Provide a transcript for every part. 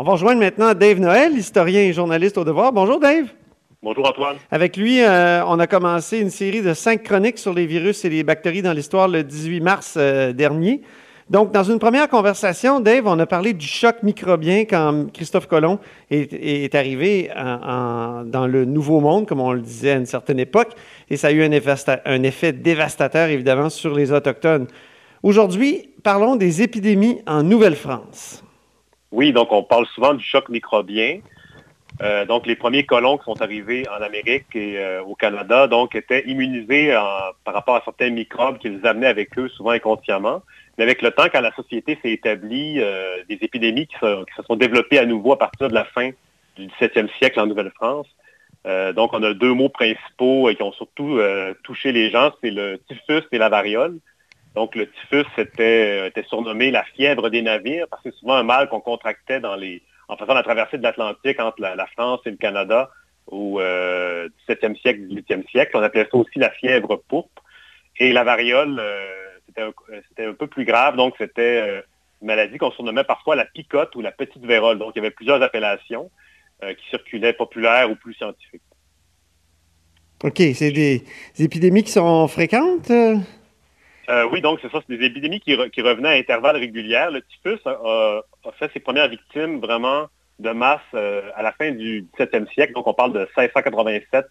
On va rejoindre maintenant Dave Noël, historien et journaliste au devoir. Bonjour Dave. Bonjour Antoine. Avec lui, euh, on a commencé une série de cinq chroniques sur les virus et les bactéries dans l'histoire le 18 mars euh, dernier. Donc, dans une première conversation, Dave, on a parlé du choc microbien quand Christophe Colomb est, arrivé dans le Nouveau Monde, comme on le disait à une certaine époque, et ça a eu un effet, dévastateur, évidemment, sur les Autochtones. Aujourd'hui, parlons des épidémies en Nouvelle-France. Oui, donc on parle souvent du choc microbien. Euh, donc, les premiers colons qui sont arrivés en Amérique et euh, au Canada, donc, étaient immunisés par rapport à certains microbes qu'ils amenaient avec eux, souvent inconsciemment. Mais avec le temps, quand la société s'est établie, euh, des épidémies qui se, sont développées à nouveau à partir de la fin du 17e siècle en Nouvelle-France. Donc, on a deux mots principaux qui ont surtout touché les gens, c'est le typhus et la variole. Donc, le typhus était, surnommé la fièvre des navires parce que c'est souvent un mal qu'on contractait en faisant la traversée de l'Atlantique entre la, France et le Canada au 17e siècle, 18e siècle. On appelait ça aussi la fièvre pourpre. Et la variole, euh, c'était un, peu plus grave. Donc, c'était euh, une maladie qu'on surnommait parfois la picote ou la petite vérole. Donc, il y avait plusieurs appellations euh, qui circulaient populaires ou plus scientifiques. OK. C'est des, épidémies qui sont fréquentes? Oui, donc c'est ça, c'est des épidémies qui, revenaient à intervalles réguliers. Le typhus a, fait ses premières victimes vraiment de masse à la fin du 17e siècle. Donc on parle de 1687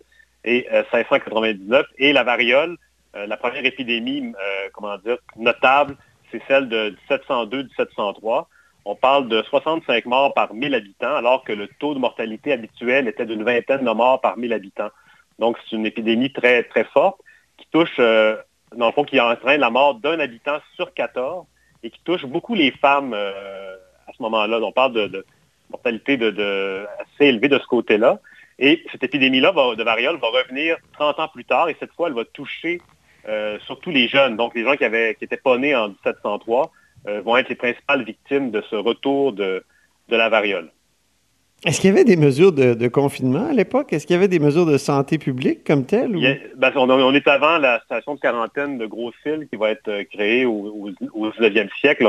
et 1699. Et la variole, euh, la première épidémie, euh, comment dire, notable, c'est celle de 1702-1703. On parle de 65 morts par 1000 habitants, alors que le taux de mortalité habituel était d'une vingtaine de morts par 1000 habitants. Donc, c'est une épidémie très, très forte qui touche, euh, dans le fond, qui entraîne la mort d'un habitant sur 14 et qui touche beaucoup les femmes à ce moment-là. On parle de, mortalité de, assez élevée de ce côté-là. Et cette épidémie-là de variole va revenir 30 ans plus tard et cette fois, elle va toucher euh, surtout les jeunes, donc les gens qui avaient qui n'étaient pas nés en 1703, euh, vont être les principales victimes de ce retour de, la variole. Est-ce qu'il y avait des mesures de, confinement à l'époque? Est-ce qu'il y avait des mesures de santé publique comme telles? Ben, on, est avant la station de quarantaine de Gros-Fil qui va être euh, créée au, 19e siècle.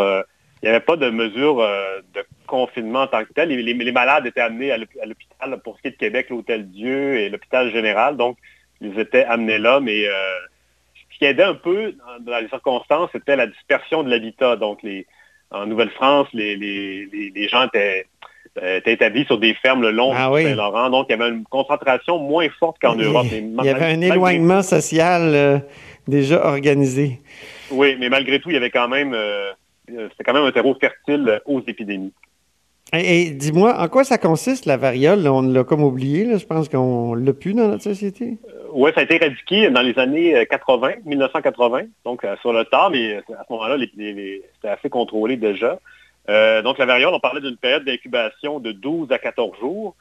Il n'y avait pas de mesures de confinement en tant que tel. Les, malades étaient amenés à l'hôpital, pour ce qui est de Québec, l'Hôtel Dieu et l'hôpital général. Donc, ils étaient amenés là, mais ce qui aidait un peu dans, les circonstances, c'était la dispersion de l'habitat. Donc, en Nouvelle-France, les, gens étaient, établis sur des fermes le long ah Saint-Laurent. Donc, il y avait une concentration moins forte qu'en Europe. Il y avait un éloignement social euh, déjà organisé. Oui, mais malgré tout, il y avait quand même, euh, c'était quand même un terreau fertile aux épidémies. Et, dis-moi, en quoi ça consiste la variole? On l'a comme oublié, je pense qu'on l'a plus dans notre société. Euh, oui, ça a été éradiqué dans les années 80, euh, 1980, donc euh, sur le tard, mais à ce moment-là, c'était assez contrôlé déjà. Donc la variole, on parlait d'une période d'incubation de 12 à 14 jours.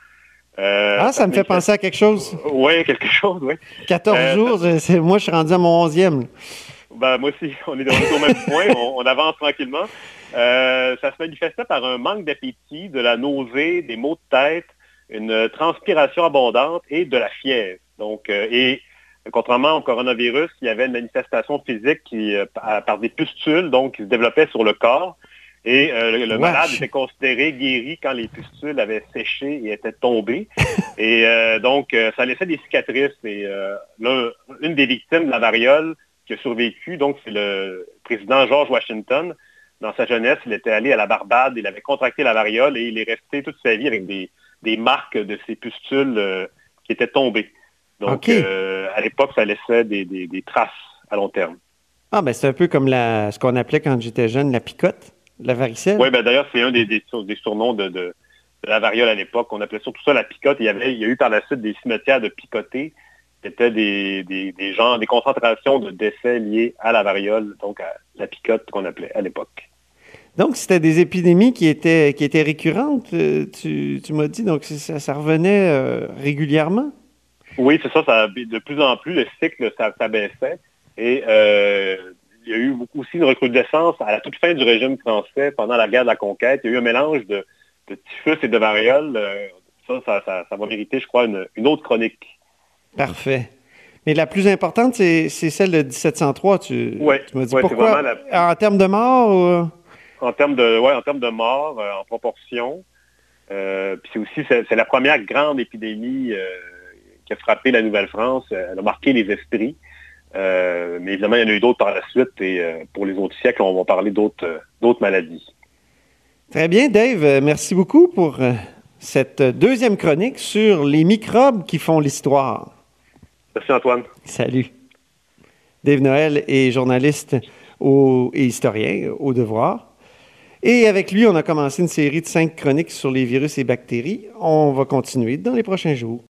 ah, ça, me fait penser à quelque chose. Oui, quelque chose, oui. 14 jours, moi je suis rendu à mon 11e. Ben, moi aussi, on est, au même point, on, avance tranquillement. ça se manifestait par un manque d'appétit, de la nausée, des maux de tête, une transpiration abondante et de la fièvre. Donc, euh, et contrairement au coronavirus, il y avait une manifestation physique qui, euh, par des pustules, donc, qui se développait sur le corps. Et euh, le, malade était considéré guéri quand les pustules avaient séché et étaient tombées. et donc, ça laissait des cicatrices. Et là, une des victimes de la variole qui a survécu, donc, c'est le président George Washington. Dans sa jeunesse, il était allé à la Barbade, il avait contracté la variole et il est resté toute sa vie avec des, marques de ces pustules qui étaient tombées. Donc, euh, à l'époque, ça laissait des, traces à long terme. Ah, ben c'est un peu comme la, ce qu'on appelait quand j'étais jeune la picote, la varicelle? Oui, ben d'ailleurs, c'est un des, des, surnoms de, la variole à l'époque. On appelait surtout ça la picote. Il y, avait, il y a eu par la suite des cimetières de picotés. C'était des, des, gens, des concentrations de décès liés à la variole, donc à la picote qu'on appelait à l'époque. Donc, c'était des épidémies qui étaient, qui étaient récurrentes, euh, tu, tu m'as dit, donc ça, ça revenait euh, régulièrement? Oui, c'est ça, ça, De plus en plus, le cycle s'abaissait. Et euh, il y a eu aussi une recrudescence à la toute fin du régime français pendant la guerre de la conquête. Il y a eu un mélange de, typhus et de variole. Euh, ça, ça, va mériter, je crois, une, autre chronique. Parfait. Mais la plus importante, c'est celle de 1703. Tu, oui, tu m'as dit pourquoi? En termes de mort? En termes de, ouais, en termes de mort, euh, en proportion. puis c'est aussi c'est, la première grande épidémie qui a frappé la Nouvelle-France. Elle a marqué les esprits. Mais évidemment, il y en a eu d'autres par la suite. Et pour les autres siècles, on va parler d'autres, d'autres maladies. Très bien, Dave. Merci beaucoup pour cette deuxième chronique sur les microbes qui font l'histoire. Merci Antoine. Salut. Dave Noël est journaliste et historien au devoir. Et avec lui, on a commencé une série de cinq chroniques sur les virus et bactéries. On va continuer dans les prochains jours.